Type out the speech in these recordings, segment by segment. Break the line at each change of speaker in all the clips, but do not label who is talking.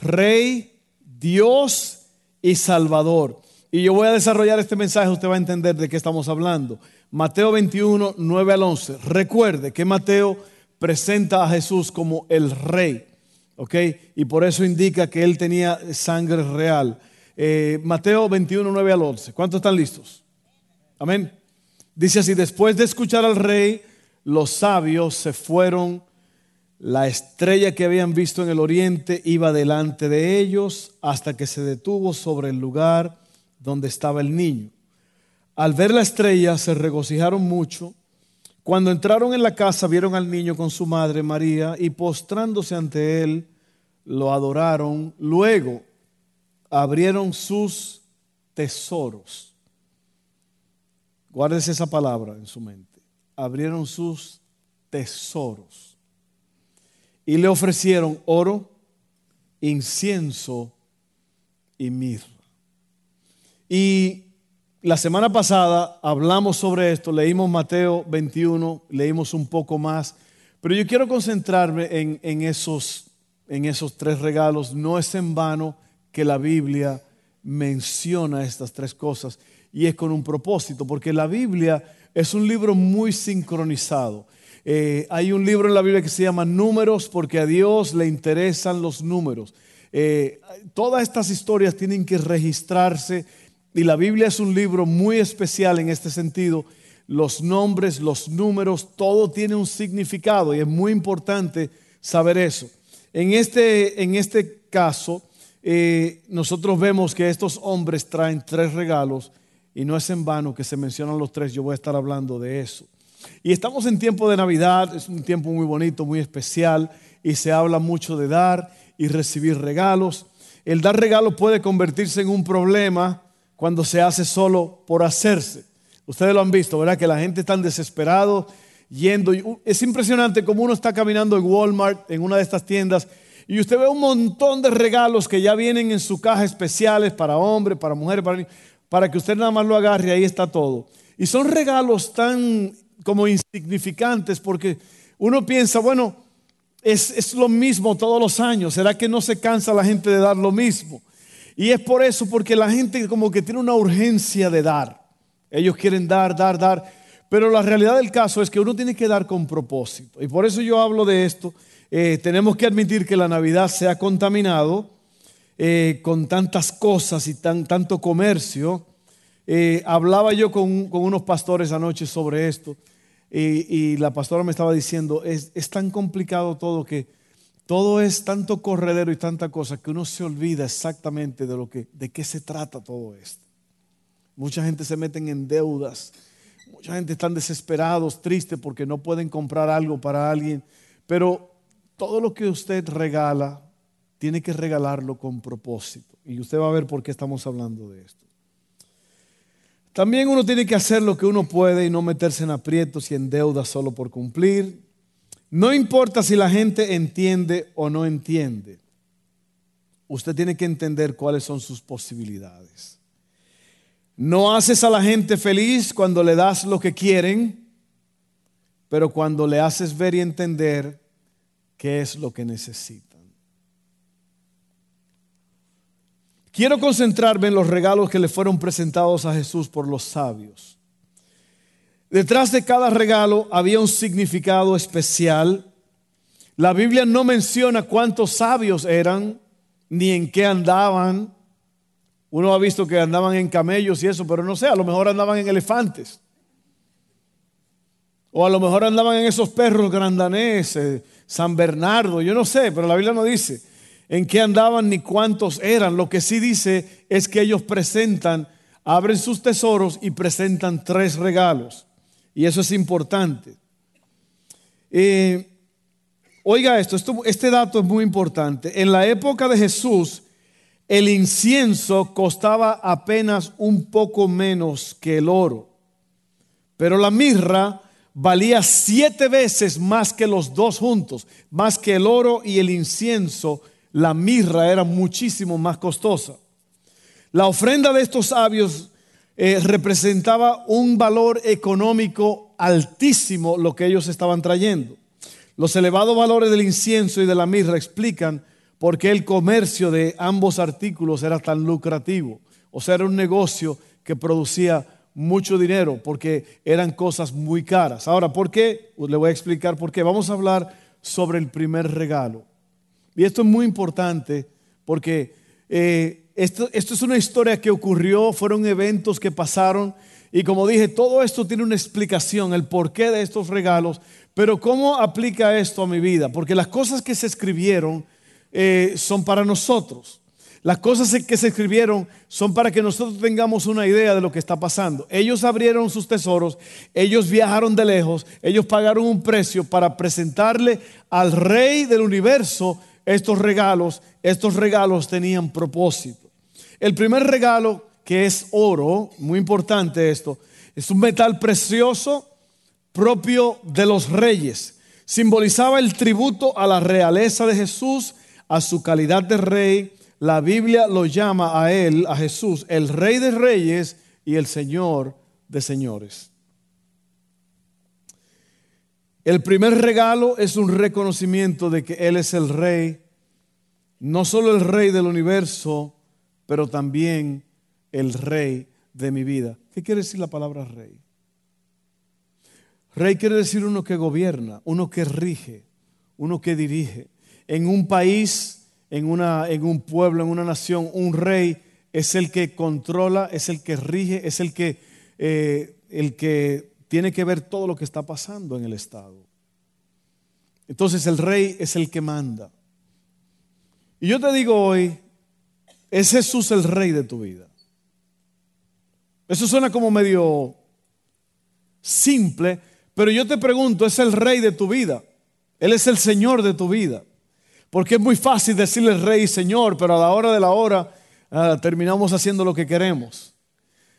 Rey, Dios y Salvador. Y yo voy a desarrollar este mensaje, usted va a entender de qué estamos hablando. Mateo 21, 9 al 11. Recuerde que Mateo presenta a Jesús como el rey, ¿ok? Y por eso indica que él tenía sangre real. Eh, Mateo 21, 9 al 11. ¿Cuántos están listos? Amén. Dice así, después de escuchar al rey, los sabios se fueron la estrella que habían visto en el oriente iba delante de ellos hasta que se detuvo sobre el lugar donde estaba el niño. Al ver la estrella se regocijaron mucho. Cuando entraron en la casa vieron al niño con su madre María y postrándose ante él lo adoraron. Luego abrieron sus tesoros. Guárdese esa palabra en su mente. Abrieron sus tesoros y le ofrecieron oro, incienso y mirra. Y la semana pasada hablamos sobre esto, leímos Mateo 21, leímos un poco más, pero yo quiero concentrarme en, esos, en esos tres regalos. No es en vano que la Biblia menciona estas tres cosas y es con un propósito, porque la Biblia es un libro muy sincronizado. Eh, hay un libro en la Biblia que se llama Números porque a Dios le interesan los números. Eh, todas estas historias tienen que registrarse y la Biblia es un libro muy especial en este sentido. Los nombres, los números, todo tiene un significado y es muy importante saber eso. En este, en este caso, eh, nosotros vemos que estos hombres traen tres regalos y no es en vano que se mencionan los tres, yo voy a estar hablando de eso. Y estamos en tiempo de Navidad, es un tiempo muy bonito, muy especial, y se habla mucho de dar y recibir regalos. El dar regalos puede convertirse en un problema cuando se hace solo por hacerse. Ustedes lo han visto, ¿verdad? Que la gente está desesperado yendo. Es impresionante como uno está caminando en Walmart, en una de estas tiendas, y usted ve un montón de regalos que ya vienen en su caja especiales para hombres, para mujeres, para para que usted nada más lo agarre ahí está todo. Y son regalos tan como insignificantes porque uno piensa, bueno, es, es, lo mismo todos los años. ¿Será que no se cansa la gente de dar lo mismo? Y es por eso, porque la gente como que tiene una urgencia de dar. Ellos quieren dar, dar, dar. Pero la realidad del caso es que uno tiene que dar con propósito. Y por eso yo hablo de esto. Eh, tenemos que admitir que la Navidad se ha contaminado eh, con tantas cosas y tan, tanto comercio. Eh, hablaba yo con, unos pastores anoche sobre esto y, la pastora me estaba diciendo, es, tan complicado todo que todo es tanto corredero y tanta cosa que uno se olvida exactamente de, lo que, de qué se trata todo esto. Mucha gente se meten en deudas, mucha gente están desesperados, tristes porque no pueden comprar algo para alguien, pero todo lo que usted regala, tiene que regalarlo con propósito. Y usted va a ver por qué estamos hablando de esto. También uno tiene que hacer lo que uno puede y no meterse en aprietos y en deudas solo por cumplir. No importa si la gente entiende o no entiende. Usted tiene que entender cuáles son sus posibilidades. No haces a la gente feliz cuando le das lo que quieren, pero cuando le haces ver y entender qué es lo que necesitan. Quiero concentrarme en los regalos que le fueron presentados a Jesús por los sabios. Detrás de cada regalo había un significado especial. La Biblia no menciona cuántos sabios eran, ni en qué andaban. Uno ha visto que andaban en camellos y eso, pero no sé, a lo mejor andaban en elefantes. O a lo mejor andaban en esos perros grandaneses, San Bernardo, yo no sé, pero la Biblia no dice en qué andaban ni cuántos eran. Lo que sí dice es que ellos presentan, abren sus tesoros y presentan tres regalos. Y eso es importante. Eh, oiga esto, esto, este dato es muy importante. En la época de Jesús, el incienso costaba apenas un poco menos que el oro, pero la mirra valía siete veces más que los dos juntos, más que el oro y el incienso, la mirra era muchísimo más costosa. La ofrenda de estos sabios eh, representaba un valor económico altísimo lo que ellos estaban trayendo. Los elevados valores del incienso y de la mirra explican por qué el comercio de ambos artículos era tan lucrativo. O sea, era un negocio que producía mucho dinero porque eran cosas muy caras. Ahora, ¿por qué? Le voy a explicar por qué. Vamos a hablar sobre el primer regalo. Y esto es muy importante porque eh, esto, esto es una historia que ocurrió, fueron eventos que pasaron. Y como dije, todo esto tiene una explicación, el porqué de estos regalos. Pero ¿cómo aplica esto a mi vida? Porque las cosas que se escribieron eh, son para nosotros. Las cosas que se escribieron son para que nosotros tengamos una idea de lo que está pasando. Ellos abrieron sus tesoros, ellos viajaron de lejos, ellos pagaron un precio para presentarle al rey del universo estos regalos. Estos regalos tenían propósito. El primer regalo, que es oro, muy importante esto, es un metal precioso propio de los reyes. Simbolizaba el tributo a la realeza de Jesús, a su calidad de rey. La Biblia lo llama a él, a Jesús, el rey de reyes y el señor de señores. El primer regalo es un reconocimiento de que Él es el rey, no solo el rey del universo, pero también el rey de mi vida. ¿Qué quiere decir la palabra rey? Rey quiere decir uno que gobierna, uno que rige, uno que dirige. En un país, en, una, en un pueblo, en una nación, un rey es el que controla, es el que rige, es el que, eh, el que tiene que ver todo lo que está pasando en el Estado. Entonces el rey es el que manda. Y yo te digo hoy, es Jesús el rey de tu vida. Eso suena como medio simple, pero yo te pregunto, es el rey de tu vida. Él es el Señor de tu vida. Porque es muy fácil decirle rey y Señor, pero a la hora de la hora ah, terminamos haciendo lo que queremos.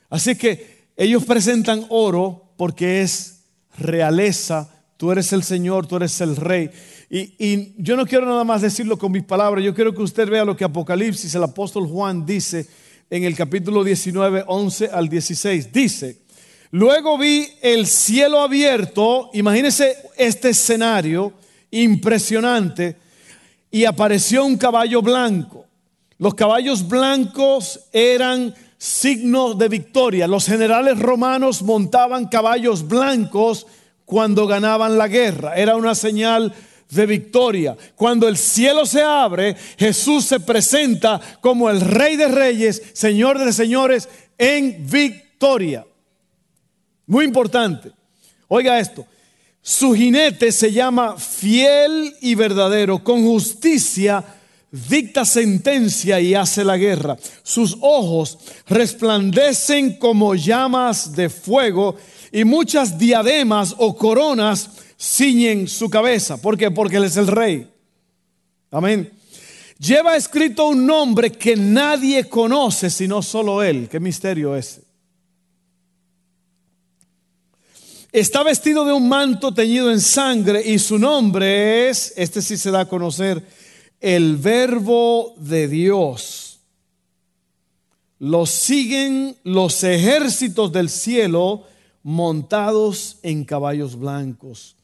Así que ellos presentan oro porque es realeza. Tú eres el Señor, tú eres el rey. Y, y yo no quiero nada más decirlo con mis palabras, yo quiero que usted vea lo que Apocalipsis, el apóstol Juan dice en el capítulo 19, 11 al 16. Dice, Luego vi el cielo abierto, imagínense este escenario impresionante, y apareció un caballo blanco. Los caballos blancos eran signos de victoria. Los generales romanos montaban caballos blancos cuando ganaban la guerra. Era una señal de victoria. Cuando el cielo se abre, Jesús se presenta como el Rey de Reyes, Señor de Señores, en victoria. Muy importante. Oiga esto. Su jinete se llama fiel y verdadero. Con justicia dicta sentencia y hace la guerra. Sus ojos resplandecen como llamas de fuego y muchas diademas o coronas ciñen su cabeza. ¿Por qué? Porque Él es el rey. Amén. Lleva escrito un nombre que nadie conoce sino solo Él. ¿Qué misterio es? Está vestido de un manto teñido en sangre y su nombre es, este sí se da a conocer, el verbo de Dios. Lo siguen los ejércitos del cielo montados en caballos blancos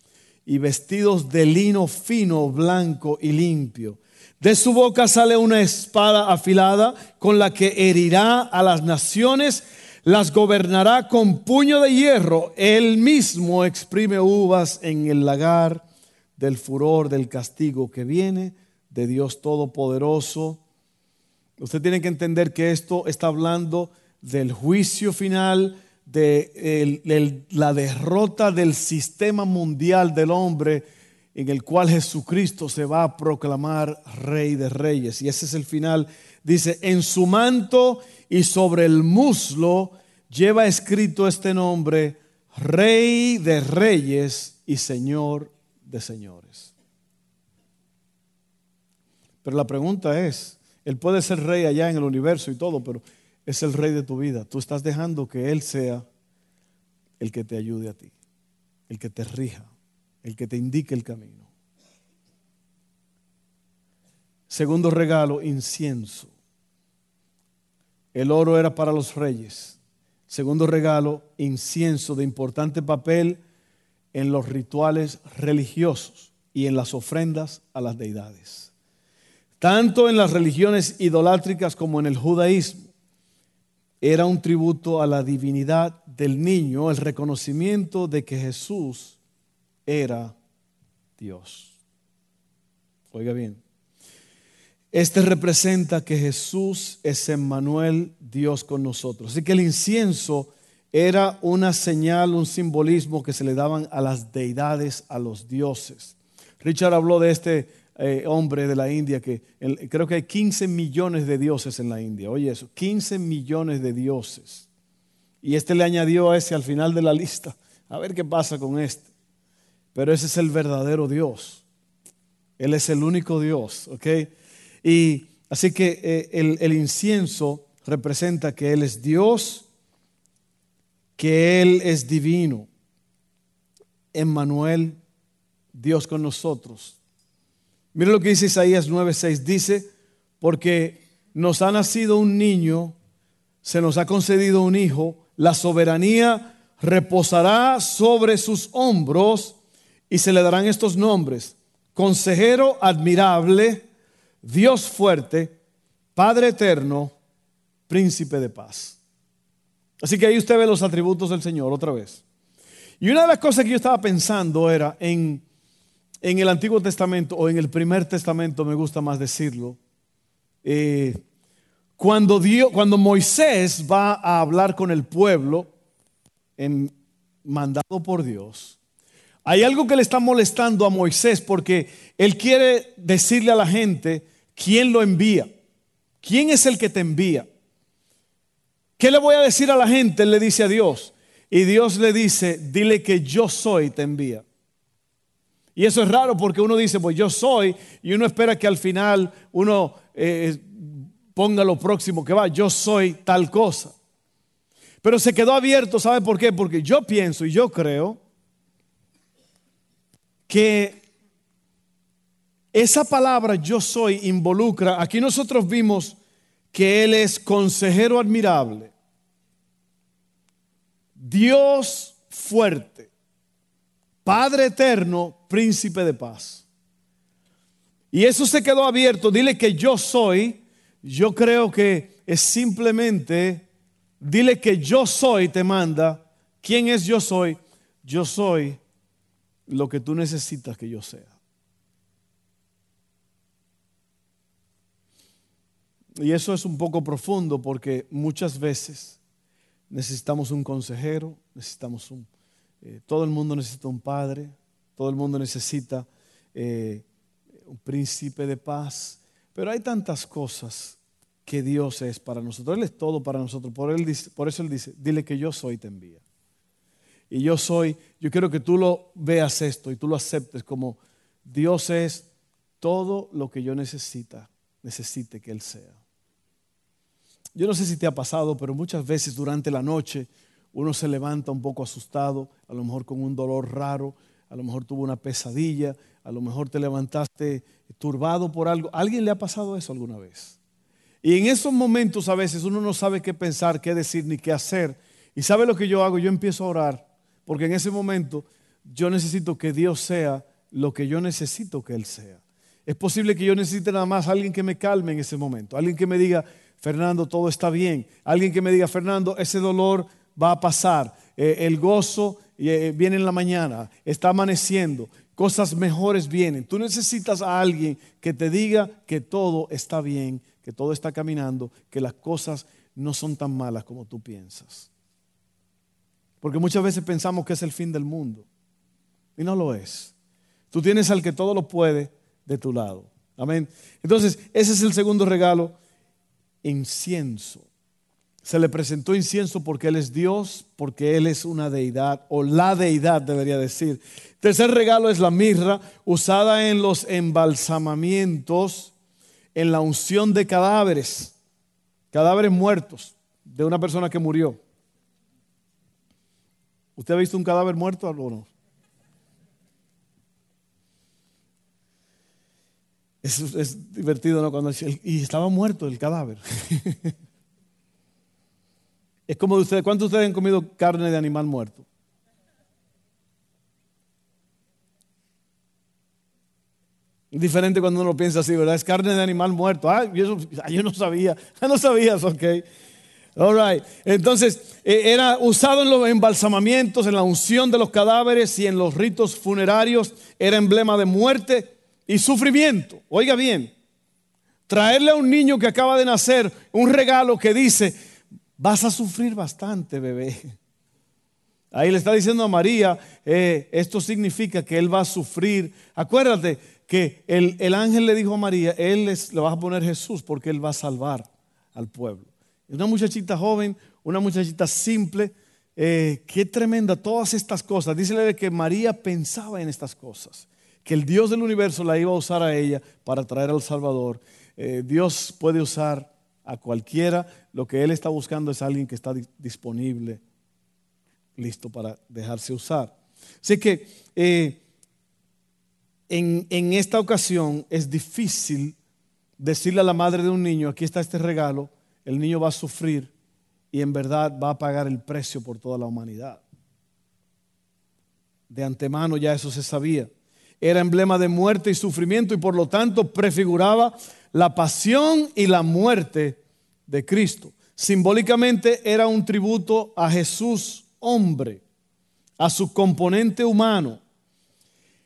y vestidos de lino fino, blanco y limpio. De su boca sale una espada afilada con la que herirá a las naciones las gobernará con puño de hierro. Él mismo exprime uvas en el lagar del furor del castigo que viene de Dios Todopoderoso. Usted tiene que entender que esto está hablando del juicio final, de la derrota del sistema mundial del hombre en el cual Jesucristo se va a proclamar rey de reyes. Y ese es el final. Dice, en su manto y sobre el muslo lleva escrito este nombre, Rey de Reyes y Señor de Señores. Pero la pregunta es, Él puede ser rey allá en el universo y todo, pero es el rey de tu vida. Tú estás dejando que Él sea el que te ayude a ti, el que te rija, el que te indique el camino. Segundo regalo, incienso. El oro era para los reyes. Segundo regalo, incienso de importante papel en los rituales religiosos y en las ofrendas a las deidades. Tanto en las religiones idolátricas como en el judaísmo, era un tributo a la divinidad del niño, el reconocimiento de que Jesús era Dios. Oiga bien, este representa que Jesús es Emmanuel, Dios con nosotros. Así que el incienso era una señal, un simbolismo que se le daban a las deidades, a los dioses. Richard habló de este eh, hombre de la India que creo que hay 15 millones de dioses en la India. Oye eso, 15 millones de dioses. Y este le añadió a ese al final de la lista. A ver qué pasa con este. Pero ese es el verdadero Dios. Él es el único Dios, ¿ok? Y así que eh, el, el incienso representa que Él es Dios, que Él es divino. Emmanuel, Dios con nosotros. Mire lo que dice Isaías 9:6. Dice, porque nos ha nacido un niño, se nos ha concedido un hijo, la soberanía reposará sobre sus hombros y se le darán estos nombres. Consejero admirable, Dios fuerte, Padre eterno, príncipe de paz. Así que ahí usted ve los atributos del Señor otra vez. Y una de las cosas que yo estaba pensando era en, en el Antiguo Testamento o en el primer Testamento, me gusta más decirlo, eh, cuando, Dios, cuando Moisés va a hablar con el pueblo, en, mandado por Dios, hay algo que le está molestando a Moisés porque él quiere decirle a la gente, ¿Quién lo envía? ¿Quién es el que te envía? ¿Qué le voy a decir a la gente? Él le dice a Dios. Y Dios le dice, dile que yo soy, te envía. Y eso es raro porque uno dice, pues yo soy, y uno espera que al final uno eh, ponga lo próximo que va, yo soy tal cosa. Pero se quedó abierto, ¿sabe por qué? Porque yo pienso y yo creo que esa palabra yo soy involucra, aquí nosotros vimos que Él es consejero admirable, Dios fuerte, Padre eterno, príncipe de paz. Y eso se quedó abierto. Dile que yo soy. Yo creo que es simplemente, dile que yo soy, te manda. ¿Quién es yo soy? Yo soy lo que tú necesitas que yo sea. Y eso es un poco profundo porque muchas veces necesitamos un consejero, necesitamos un... Eh, todo el mundo necesita un padre, todo el mundo necesita eh, un príncipe de paz, pero hay tantas cosas que Dios es para nosotros. Él es todo para nosotros. Por, él, por eso Él dice, dile que yo soy, te envía. Y yo soy, yo quiero que tú lo veas esto y tú lo aceptes como Dios es todo lo que yo necesita, necesite que Él sea. Yo no sé si te ha pasado, pero muchas veces durante la noche uno se levanta un poco asustado, a lo mejor con un dolor raro, a lo mejor tuvo una pesadilla, a lo mejor te levantaste turbado por algo. ¿A alguien le ha pasado eso alguna vez? Y en esos momentos a veces uno no sabe qué pensar, qué decir ni qué hacer. Y sabe lo que yo hago, yo empiezo a orar, porque en ese momento yo necesito que Dios sea lo que yo necesito que Él sea. Es posible que yo necesite nada más alguien que me calme en ese momento, alguien que me diga, Fernando, todo está bien. Alguien que me diga, Fernando, ese dolor va a pasar. Eh, el gozo eh, viene en la mañana, está amaneciendo, cosas mejores vienen. Tú necesitas a alguien que te diga que todo está bien, que todo está caminando, que las cosas no son tan malas como tú piensas. Porque muchas veces pensamos que es el fin del mundo y no lo es. Tú tienes al que todo lo puede de tu lado. Amén. Entonces, ese es el segundo regalo incienso. Se le presentó incienso porque Él es Dios, porque Él es una deidad, o la deidad debería decir. Tercer regalo es la mirra, usada en los embalsamamientos. en la unción de cadáveres, cadáveres muertos de una persona que murió. ¿Usted ha visto un cadáver muerto o no? Es, divertido, ¿no? Y estaba muerto el cadáver. es como de ustedes, ¿cuántos de ustedes han comido carne de animal muerto? Diferente cuando uno piensa así, ¿verdad? Es carne de animal muerto. Ah, yo, yo no sabía. Ah, no sabías, ok. All right. Entonces, eh, era usado en los embalsamamientos, en la unción de los cadáveres y en los ritos funerarios. Era emblema de muerte y sufrimiento. Oiga bien, traerle a un niño que acaba de nacer un regalo que dice, vas a sufrir bastante, bebé. Ahí le está diciendo a María, eh, esto significa que él va a sufrir. Acuérdate que el, ángel le dijo a María, él le va a poner Jesús porque él va a salvar al pueblo. Una muchachita joven, una muchachita simple. Eh, qué tremenda todas estas cosas. Dícele que María pensaba en estas cosas, que el Dios del universo la iba a usar a ella para traer al Salvador. Eh, Dios puede usar a cualquiera. Lo que Él está buscando es alguien que está disponible, listo para dejarse usar. Así que eh, en, en esta ocasión es difícil decirle a la madre de un niño, aquí está este regalo, el niño va a sufrir y en verdad va a pagar el precio por toda la humanidad. De antemano ya eso se sabía. Era emblema de muerte y sufrimiento y por lo tanto prefiguraba la pasión y la muerte de Cristo. Simbólicamente era un tributo a Jesús hombre, a su componente humano.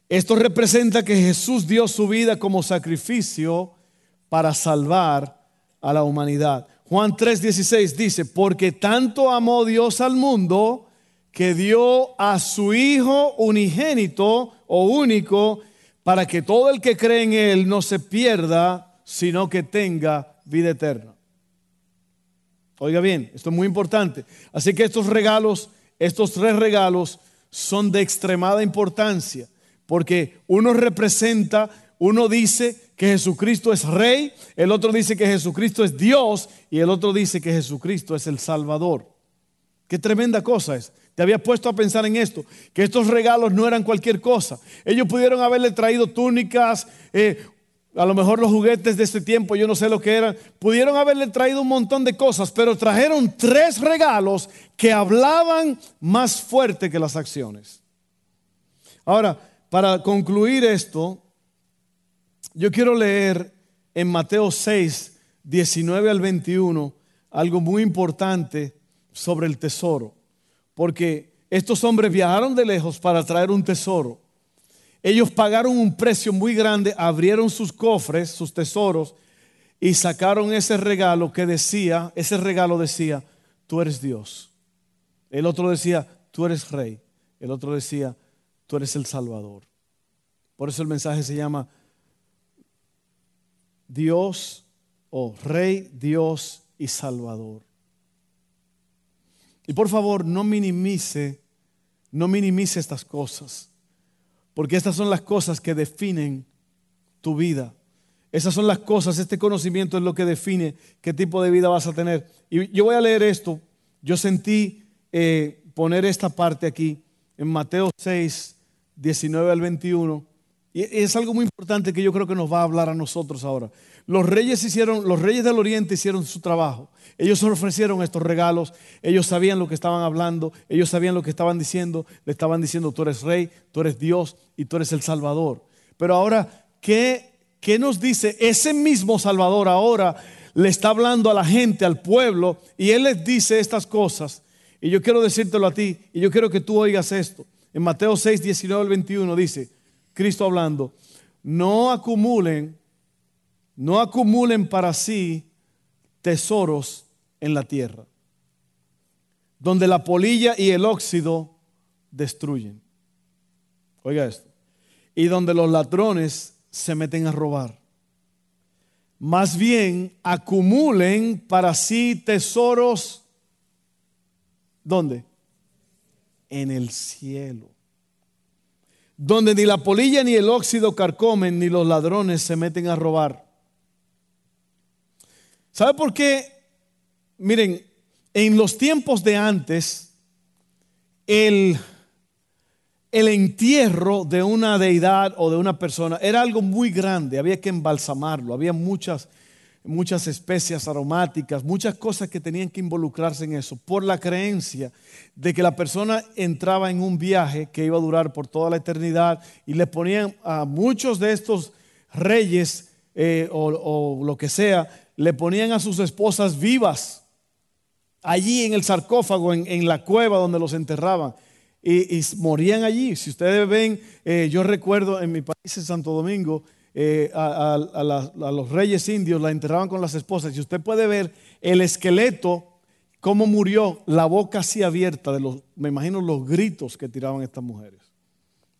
Esto representa que Jesús dio su vida como sacrificio para salvar a la humanidad. Juan 3:16 dice, porque tanto amó Dios al mundo que dio a su Hijo unigénito o único para que todo el que cree en Él no se pierda, sino que tenga vida eterna. Oiga bien, esto es muy importante. Así que estos regalos, estos tres regalos son de extremada importancia, porque uno representa, uno dice que Jesucristo es rey, el otro dice que Jesucristo es Dios y el otro dice que Jesucristo es el Salvador. Qué tremenda cosa es. Te había puesto a pensar en esto, que estos regalos no eran cualquier cosa. Ellos pudieron haberle traído túnicas, eh, a lo mejor los juguetes de este tiempo, yo no sé lo que eran, pudieron haberle traído un montón de cosas, pero trajeron tres regalos que hablaban más fuerte que las acciones. Ahora, para concluir esto, yo quiero leer en Mateo 6, 19 al 21, algo muy importante sobre el tesoro. Porque estos hombres viajaron de lejos para traer un tesoro. Ellos pagaron un precio muy grande, abrieron sus cofres, sus tesoros, y sacaron ese regalo que decía, ese regalo decía, tú eres Dios. El otro decía, tú eres rey. El otro decía, tú eres el Salvador. Por eso el mensaje se llama Dios o Rey, Dios y Salvador. Y por favor, no minimice, no minimice estas cosas, porque estas son las cosas que definen tu vida. Esas son las cosas, este conocimiento es lo que define qué tipo de vida vas a tener. Y yo voy a leer esto. Yo sentí eh, poner esta parte aquí en Mateo 6, 19 al 21. Y es algo muy importante que yo creo que nos va a hablar a nosotros ahora. Los reyes hicieron, los reyes del oriente hicieron su trabajo. Ellos ofrecieron estos regalos, ellos sabían lo que estaban hablando, ellos sabían lo que estaban diciendo, le estaban diciendo, tú eres rey, tú eres Dios y tú eres el Salvador. Pero ahora, ¿qué, qué nos dice ese mismo Salvador ahora? Le está hablando a la gente, al pueblo, y Él les dice estas cosas. Y yo quiero decírtelo a ti, y yo quiero que tú oigas esto. En Mateo 6, 19 al 21 dice, Cristo hablando, no acumulen, no acumulen para sí tesoros en la tierra, donde la polilla y el óxido destruyen. Oiga esto. Y donde los ladrones se meten a robar. Más bien acumulen para sí tesoros. ¿Dónde? En el cielo donde ni la polilla ni el óxido carcomen, ni los ladrones se meten a robar. ¿Sabe por qué? Miren, en los tiempos de antes, el, el entierro de una deidad o de una persona era algo muy grande, había que embalsamarlo, había muchas, muchas especias aromáticas, muchas cosas que tenían que involucrarse en eso, por la creencia de que la persona entraba en un viaje que iba a durar por toda la eternidad y le ponían a muchos de estos reyes eh, o lo que sea, le ponían a sus esposas vivas allí en el sarcófago, en, la cueva donde los enterraban. Y, morían allí. Si ustedes ven, eh, yo recuerdo en mi país, en Santo Domingo, eh, a, los reyes indios la enterraban con las esposas. Y usted puede ver el esqueleto, cómo murió, la boca así abierta, de los, me imagino los gritos que tiraban estas mujeres.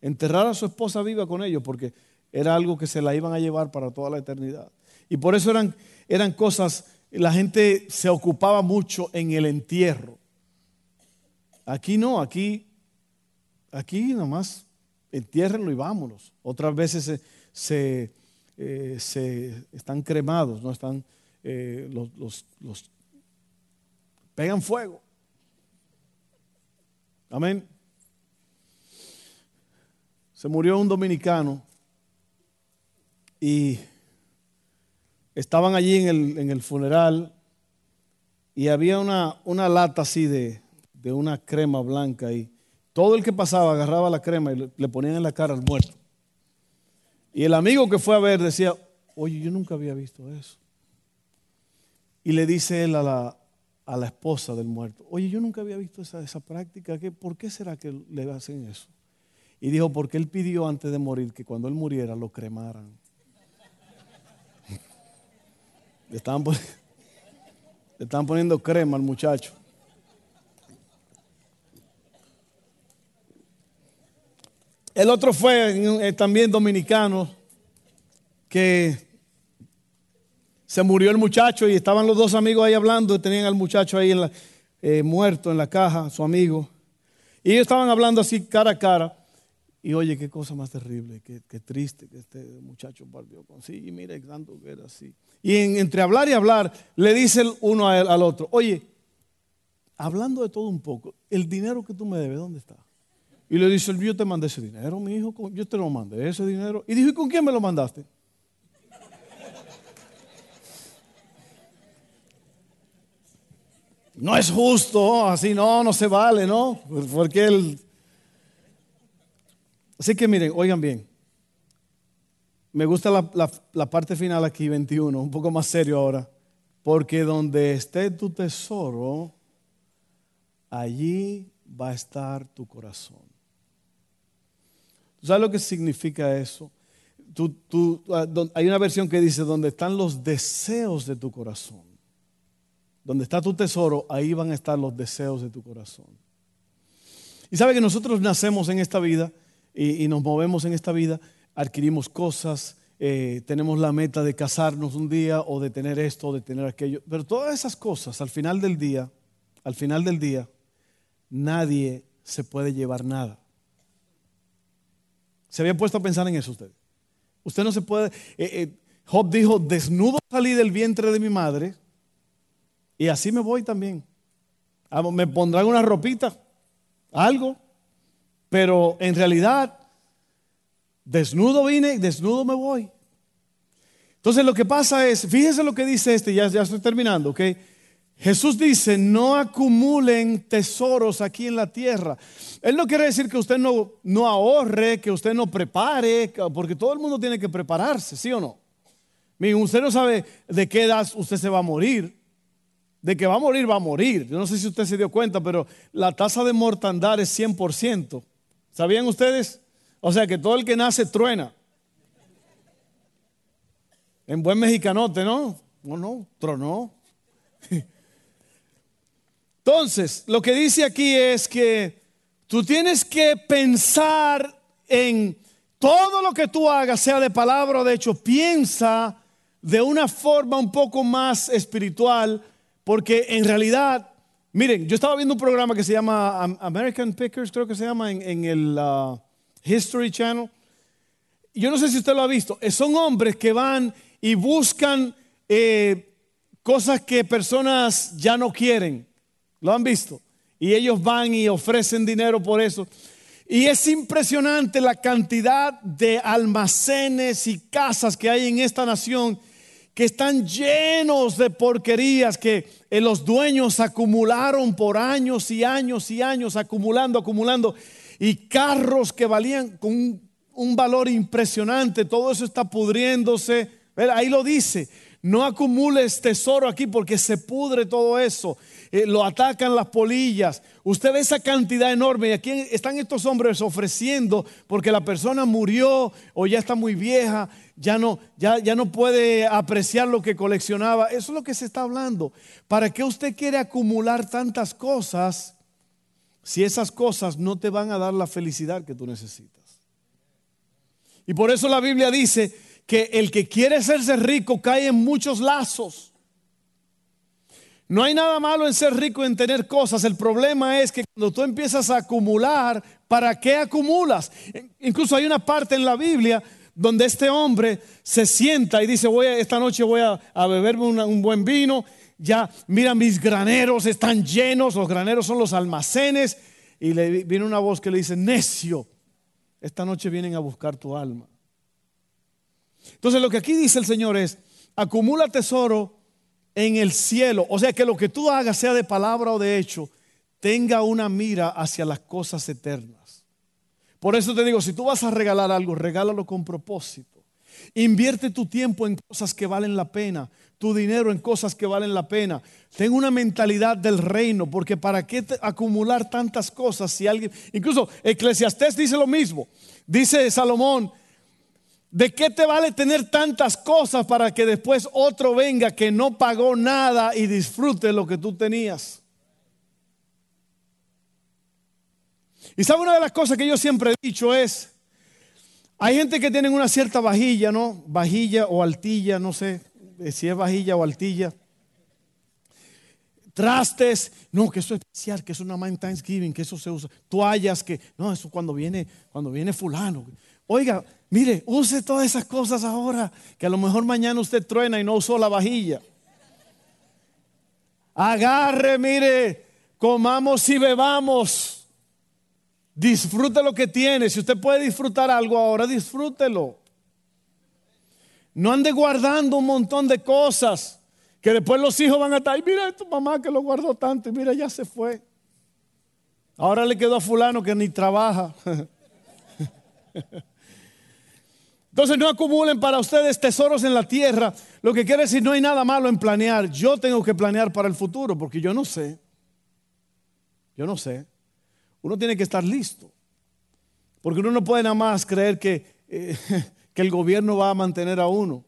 Enterrar a su esposa viva con ellos, porque era algo que se la iban a llevar para toda la eternidad. Y por eso eran eran cosas, la gente se ocupaba mucho en el entierro. Aquí no, aquí, aquí nomás entiérrenlo y vámonos. Otras veces se, eh, están cremados, no están, eh, los, los pegan fuego. Amén. Se murió un dominicano y estaban allí en el, funeral y había una, una lata así de, una crema blanca y todo el que pasaba agarraba la crema y le, ponían en la cara al muerto. Y el amigo que fue a ver decía, oye, yo nunca había visto eso. Y le dice él a la, a la esposa del muerto, oye, yo nunca había visto esa, esa práctica, ¿por qué será que le hacen eso? Y dijo, porque él pidió antes de morir que cuando él muriera lo cremaran. Le estaban, poniendo crema al muchacho. El otro fue eh, también dominicano, que se murió el muchacho y estaban los dos amigos ahí hablando, y tenían al muchacho ahí eh, muerto en la caja, su amigo. Y ellos estaban hablando así cara a cara. Y oye, qué cosa más terrible, qué, triste que este muchacho partió con sí. Y mire, tanto que era así. Y entre hablar y hablar, le dice el uno al otro, oye, hablando de todo un poco, el dinero que tú me debes, ¿dónde está? Y le dice, yo te mandé ese dinero, mi hijo, yo te lo mandé, ese dinero. Y dijo, ¿y con quién me lo mandaste? No es justo, así no, no se vale, ¿no? Porque él Así que miren, oigan bien. Me gusta la, parte final aquí, 21, un poco más serio ahora. Porque donde esté tu tesoro, allí va a estar tu corazón. Sabes lo que significa eso? Ah, hay una versión que dice, donde están los deseos de tu corazón. Donde está tu tesoro, ahí van a estar los deseos de tu corazón. Y sabe que nosotros nacemos en esta vida y, nos movemos en esta vida, adquirimos cosas, eh, tenemos la meta de casarnos un día o de tener esto o de tener aquello. Pero todas esas cosas, al final del día, al final del día, nadie se puede llevar nada. ¿Se había puesto a pensar en eso usted? Usted no se puede... Eh, eh, Job dijo, desnudo salí del vientre de mi madre y así me voy también. Ah, me pondrán una ropita, algo, pero en realidad, desnudo vine, desnudo me voy. Entonces lo que pasa es, fíjense lo que dice este, ya, ya estoy terminando, ¿ok? Jesús dice, no acumulen tesoros aquí en la tierra. Él no quiere decir que usted no, no ahorre, que usted no prepare, porque todo el mundo tiene que prepararse, ¿sí o no? Miren, usted no sabe de qué edad usted se va a morir. De que va a morir, va a morir. Yo no sé si usted se dio cuenta, pero la tasa de mortandad es 100%. ¿Sabían ustedes? O sea que todo el que nace truena. En buen mexicanote, ¿no? No, no, tronó. Entonces, lo que dice aquí es que tú tienes que pensar en todo lo que tú hagas, sea de palabra o de hecho, piensa de una forma un poco más espiritual, porque en realidad Miren, yo estaba viendo un programa que se llama American Pickers, creo que se llama en, el uh, History Channel. Yo no sé si usted lo ha visto. Eh, son hombres que van y buscan eh, cosas que personas ya no quieren. ¿Lo han visto? Y ellos van y ofrecen dinero por eso. Y es impresionante la cantidad de almacenes y casas que hay en esta nación que están llenos de porquerías que eh, los dueños acumularon por años y años y años, acumulando, acumulando, y carros que valían con un, un valor impresionante, todo eso está pudriéndose. Ahí lo dice, no acumules tesoro aquí porque se pudre todo eso. Eh, lo atacan las polillas. Usted ve esa cantidad enorme y aquí están estos hombres ofreciendo porque la persona murió o ya está muy vieja, ya no, ya, ya no puede apreciar lo que coleccionaba. Eso es lo que se está hablando. ¿Para qué usted quiere acumular tantas cosas si esas cosas no te van a dar la felicidad que tú necesitas? Y por eso la Biblia dice que el que quiere hacerse rico cae en muchos lazos. No hay nada malo en ser rico, en tener cosas. El problema es que cuando tú empiezas a acumular, ¿para qué acumulas? Incluso hay una parte en la Biblia donde este hombre se sienta y dice, voy esta noche voy a, beberme un buen vino. Ya, mira, mis graneros están llenos. Los graneros son los almacenes. Y le viene una voz que le dice, necio, esta noche vienen a buscar tu alma. Entonces lo que aquí dice el Señor es, acumula tesoro en el cielo. O sea, que lo que tú hagas, sea de palabra o de hecho, tenga una mira hacia las cosas eternas. Por eso te digo, si tú vas a regalar algo, regálalo con propósito. Invierte tu tiempo en cosas que valen la pena, tu dinero en cosas que valen la pena. Ten una mentalidad del reino, porque para qué acumular tantas cosas si alguien, incluso Eclesiastés dice lo mismo. Dice Salomón, ¿De qué te vale tener tantas cosas para que después otro venga que no pagó nada y disfrute lo que tú tenías? Y sabe una de las cosas que yo siempre he dicho es, hay gente que tiene una cierta vajilla, ¿no? Vajilla o altilla, no sé eh, si es vajilla o altilla. Trastes, no, que eso es especial, que eso no más en Thanksgiving, que eso se usa. Toallas, que no, eso cuando viene, cuando viene fulano. Oiga, mire, use todas esas cosas ahora, que a lo mejor mañana usted truena y no usó la vajilla. Agarre, mire, comamos y bebamos. Disfrute lo que tiene. Si usted puede disfrutar algo ahora, disfrútelo. No ande guardando un montón de cosas que después los hijos van a estar, mira tu mamá que lo guardó tanto y mira, ya se fue. Ahora le quedó a fulano que ni trabaja. Entonces no acumulen para ustedes tesoros en la tierra. Lo que quiere decir no hay nada malo en planear. Yo tengo que planear para el futuro porque yo no sé. Yo no sé. Uno tiene que estar listo. Porque uno no puede nada más creer que, eh, que el gobierno va a mantener a uno.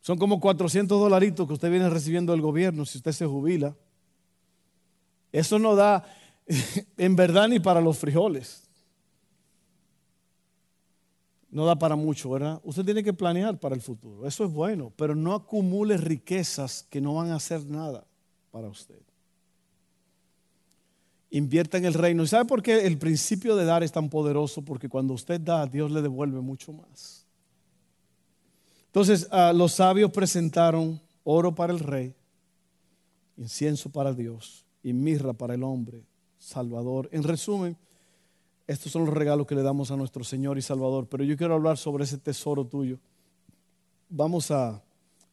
Son como 400 dolaritos que usted viene recibiendo del gobierno si usted se jubila. Eso no da en verdad ni para los frijoles no da para mucho, ¿verdad? Usted tiene que planear para el futuro. Eso es bueno, pero no acumule riquezas que no van a hacer nada para usted. Invierta en el reino. ¿Y sabe por qué el principio de dar es tan poderoso? Porque cuando usted da, Dios le devuelve mucho más. Entonces, ah, los sabios presentaron oro para el rey, incienso para Dios y mirra para el hombre, Salvador. En resumen, estos son los regalos que le damos a nuestro Señor y Salvador. Pero yo quiero hablar sobre ese tesoro tuyo. Vamos a...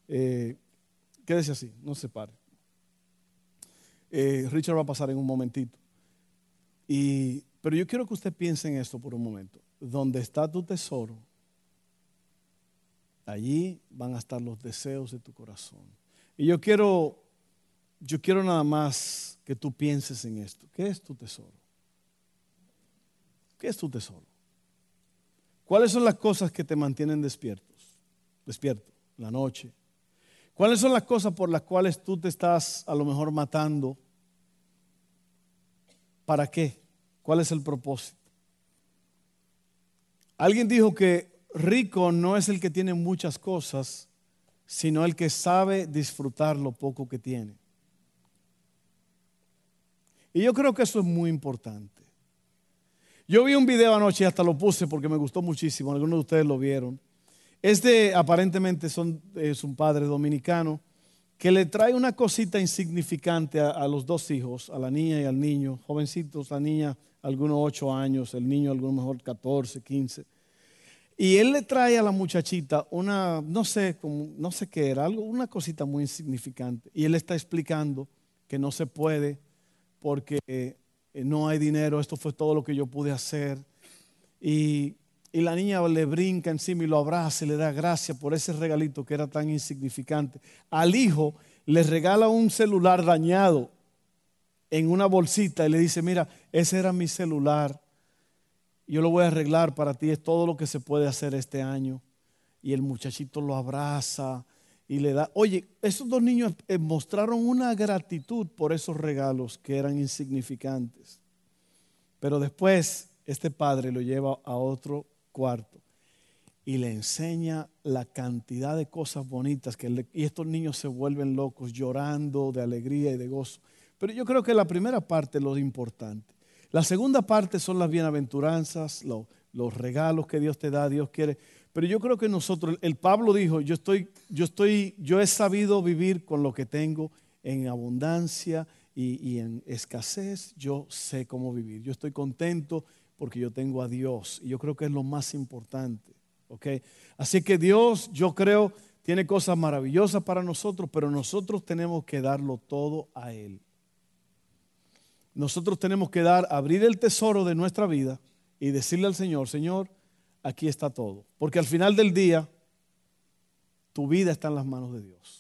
Eh, quédese así, no se pare. Eh, Richard va a pasar en un momentito. Y, pero yo quiero que usted piense en esto por un momento. Donde está tu tesoro, allí van a estar los deseos de tu corazón. Y yo quiero, yo quiero nada más que tú pienses en esto. ¿Qué es tu tesoro? ¿Qué es tu tesoro? ¿Cuáles son las cosas que te mantienen despiertos? Despierto, la noche. ¿Cuáles son las cosas por las cuales tú te estás a lo mejor matando? ¿Para qué? ¿Cuál es el propósito? Alguien dijo que rico no es el que tiene muchas cosas, sino el que sabe disfrutar lo poco que tiene. Y yo creo que eso es muy importante. Yo vi un video anoche y hasta lo puse porque me gustó muchísimo. Algunos de ustedes lo vieron. Este aparentemente es un padre dominicano que le trae una cosita insignificante a, a, los dos hijos, a la niña y al niño, jovencitos, la niña algunos ocho años, el niño algunos mejor 14, 15. Y él le trae a la muchachita una, no sé, no sé qué era, algo, una cosita muy insignificante. Y él está explicando que no se puede porque no hay dinero, esto fue todo lo que yo pude hacer. Y, y la niña le brinca encima y lo abraza y le da gracias por ese regalito que era tan insignificante. Al hijo le regala un celular dañado en una bolsita y le dice, mira, ese era mi celular yo lo voy a arreglar para ti, es todo lo que se puede hacer este año. Y el muchachito lo abraza y le da, oye, esos dos niños eh, mostraron una gratitud por esos regalos que eran insignificantes. Pero después este padre lo lleva a otro cuarto y le enseña la cantidad de cosas bonitas que y estos niños se vuelven locos llorando de alegría y de gozo. Pero yo creo que la primera parte es lo importante. La segunda parte son las bienaventuranzas, los regalos que Dios te da, Dios quiere. Pero yo creo que nosotros, el Pablo dijo, yo estoy, yo estoy, yo he sabido vivir con lo que tengo en abundancia y, en escasez. Yo sé cómo vivir. Yo estoy contento porque yo tengo a Dios. Y yo creo que es lo más importante. ¿okay? Así que Dios, yo creo, tiene cosas maravillosas para nosotros, pero nosotros tenemos que darlo todo a Él nosotros tenemos que dar, abrir el tesoro de nuestra vida y decirle al Señor, Señor, aquí está todo. Porque al final del día, tu vida está en las manos de Dios.